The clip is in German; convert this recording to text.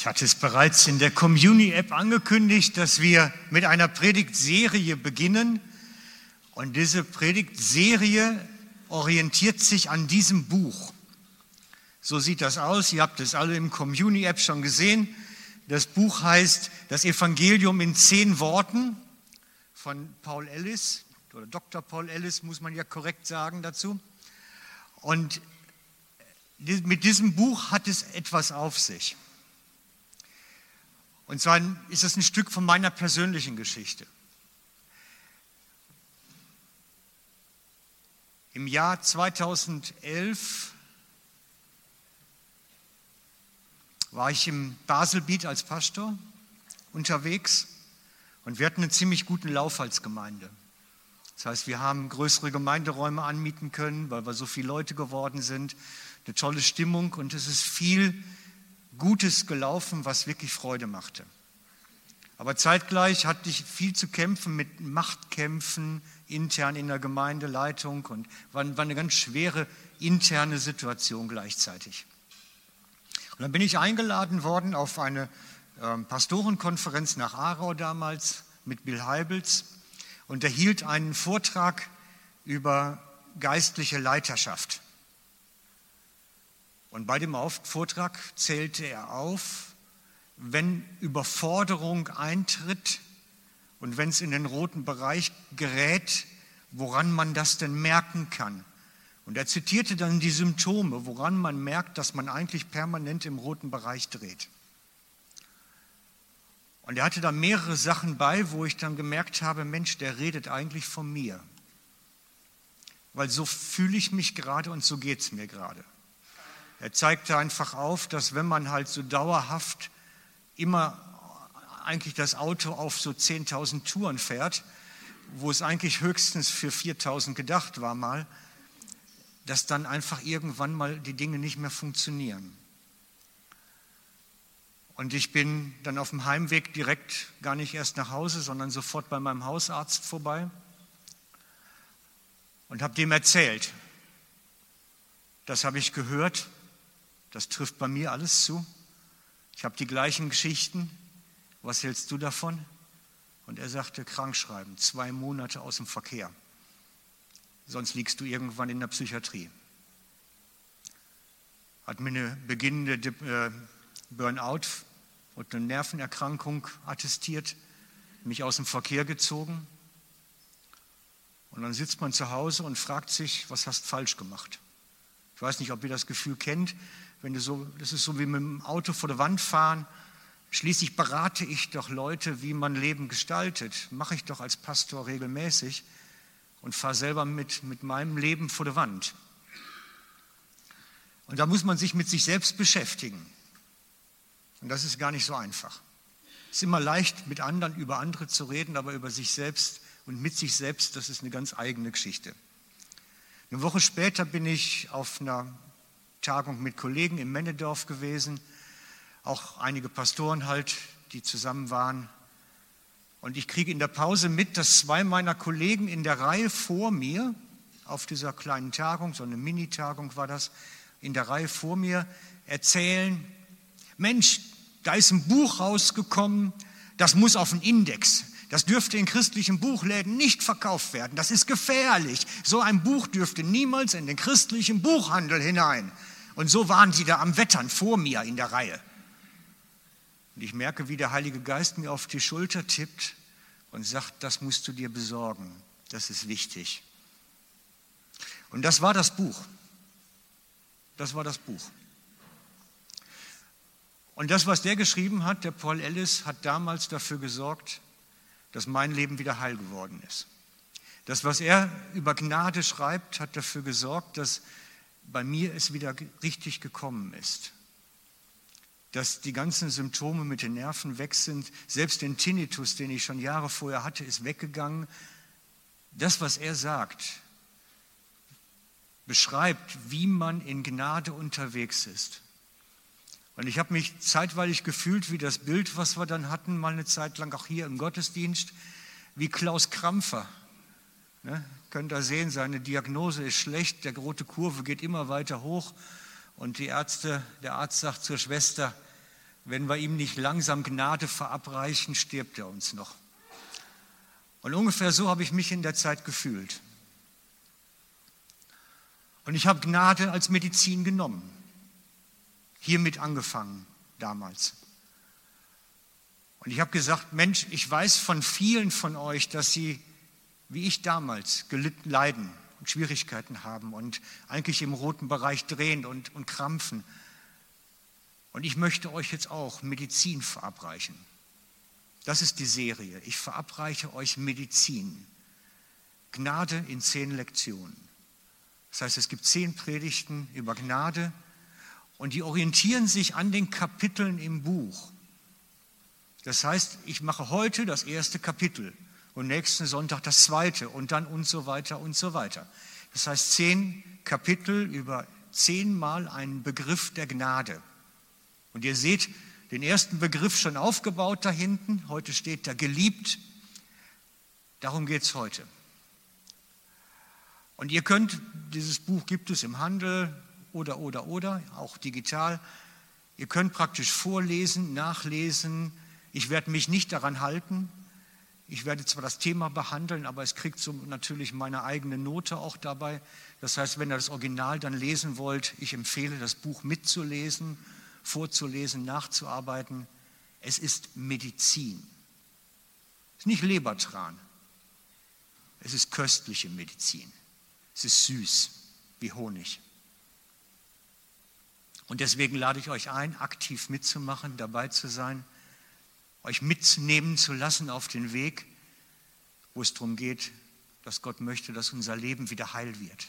Ich hatte es bereits in der Community-App angekündigt, dass wir mit einer Predigtserie beginnen. Und diese Predigtserie orientiert sich an diesem Buch. So sieht das aus. Ihr habt es alle im Community-App schon gesehen. Das Buch heißt Das Evangelium in zehn Worten von Paul Ellis oder Dr. Paul Ellis, muss man ja korrekt sagen dazu. Und mit diesem Buch hat es etwas auf sich. Und zwar ist es ein Stück von meiner persönlichen Geschichte. Im Jahr 2011 war ich im Baselbiet als Pastor unterwegs und wir hatten einen ziemlich guten Lauf als Gemeinde. Das heißt, wir haben größere Gemeinderäume anmieten können, weil wir so viele Leute geworden sind. Eine tolle Stimmung und es ist viel Gutes gelaufen, was wirklich Freude machte. Aber zeitgleich hatte ich viel zu kämpfen mit Machtkämpfen intern in der Gemeindeleitung und war, war eine ganz schwere interne Situation gleichzeitig. Und dann bin ich eingeladen worden auf eine äh, Pastorenkonferenz nach Aarau damals mit Bill Heibels und er hielt einen Vortrag über geistliche Leiterschaft. Und bei dem Vortrag zählte er auf, wenn Überforderung eintritt und wenn es in den roten Bereich gerät, woran man das denn merken kann. Und er zitierte dann die Symptome, woran man merkt, dass man eigentlich permanent im roten Bereich dreht. Und er hatte da mehrere Sachen bei, wo ich dann gemerkt habe, Mensch, der redet eigentlich von mir. Weil so fühle ich mich gerade und so geht es mir gerade. Er zeigte einfach auf, dass wenn man halt so dauerhaft immer eigentlich das Auto auf so 10.000 Touren fährt, wo es eigentlich höchstens für 4.000 gedacht war mal, dass dann einfach irgendwann mal die Dinge nicht mehr funktionieren. Und ich bin dann auf dem Heimweg direkt gar nicht erst nach Hause, sondern sofort bei meinem Hausarzt vorbei und habe dem erzählt, das habe ich gehört, das trifft bei mir alles zu. Ich habe die gleichen Geschichten. Was hältst du davon? Und er sagte, krankschreiben, zwei Monate aus dem Verkehr. Sonst liegst du irgendwann in der Psychiatrie. Hat mir eine beginnende äh, Burnout und eine Nervenerkrankung attestiert, mich aus dem Verkehr gezogen. Und dann sitzt man zu Hause und fragt sich, was hast falsch gemacht? Ich weiß nicht, ob ihr das Gefühl kennt, wenn du so, das ist so wie mit dem Auto vor der Wand fahren. Schließlich berate ich doch Leute, wie man Leben gestaltet. Mache ich doch als Pastor regelmäßig und fahre selber mit, mit meinem Leben vor der Wand. Und da muss man sich mit sich selbst beschäftigen. Und das ist gar nicht so einfach. Es ist immer leicht, mit anderen über andere zu reden, aber über sich selbst und mit sich selbst, das ist eine ganz eigene Geschichte. Eine Woche später bin ich auf einer Tagung mit Kollegen im Männedorf gewesen, auch einige Pastoren halt, die zusammen waren. Und ich kriege in der Pause mit, dass zwei meiner Kollegen in der Reihe vor mir, auf dieser kleinen Tagung, so eine Mini-Tagung war das, in der Reihe vor mir erzählen, Mensch, da ist ein Buch rausgekommen, das muss auf den Index. Das dürfte in christlichen Buchläden nicht verkauft werden. Das ist gefährlich. So ein Buch dürfte niemals in den christlichen Buchhandel hinein. Und so waren sie da am Wettern vor mir in der Reihe. Und ich merke, wie der Heilige Geist mir auf die Schulter tippt und sagt, das musst du dir besorgen. Das ist wichtig. Und das war das Buch. Das war das Buch. Und das, was der geschrieben hat, der Paul Ellis, hat damals dafür gesorgt, dass mein Leben wieder heil geworden ist. Das, was er über Gnade schreibt, hat dafür gesorgt, dass bei mir es wieder richtig gekommen ist. Dass die ganzen Symptome mit den Nerven weg sind. Selbst den Tinnitus, den ich schon Jahre vorher hatte, ist weggegangen. Das, was er sagt, beschreibt, wie man in Gnade unterwegs ist. Und ich habe mich zeitweilig gefühlt wie das Bild, was wir dann hatten, mal eine Zeit lang auch hier im Gottesdienst, wie Klaus Krampfer. Ne? Könnt ihr sehen, seine Diagnose ist schlecht, der rote Kurve geht immer weiter hoch und die Ärzte, der Arzt sagt zur Schwester, wenn wir ihm nicht langsam Gnade verabreichen, stirbt er uns noch. Und ungefähr so habe ich mich in der Zeit gefühlt. Und ich habe Gnade als Medizin genommen. Hiermit angefangen damals. Und ich habe gesagt, Mensch, ich weiß von vielen von euch, dass sie, wie ich damals, gelitten, leiden und Schwierigkeiten haben und eigentlich im roten Bereich drehen und, und krampfen. Und ich möchte euch jetzt auch Medizin verabreichen. Das ist die Serie. Ich verabreiche euch Medizin. Gnade in zehn Lektionen. Das heißt, es gibt zehn Predigten über Gnade und die orientieren sich an den Kapiteln im Buch. Das heißt, ich mache heute das erste Kapitel und nächsten Sonntag das zweite und dann und so weiter und so weiter. Das heißt, zehn Kapitel über zehnmal einen Begriff der Gnade. Und ihr seht den ersten Begriff schon aufgebaut da hinten. Heute steht da geliebt. Darum geht es heute. Und ihr könnt, dieses Buch gibt es im Handel oder, oder, oder, auch digital. Ihr könnt praktisch vorlesen, nachlesen, ich werde mich nicht daran halten. Ich werde zwar das Thema behandeln, aber es kriegt so natürlich meine eigene Note auch dabei. Das heißt, wenn ihr das Original dann lesen wollt, ich empfehle, das Buch mitzulesen, vorzulesen, nachzuarbeiten. Es ist Medizin. Es ist nicht Lebertran. Es ist köstliche Medizin. Es ist süß wie Honig. Und deswegen lade ich euch ein, aktiv mitzumachen, dabei zu sein euch mitnehmen zu lassen auf den Weg, wo es darum geht, dass Gott möchte, dass unser Leben wieder heil wird.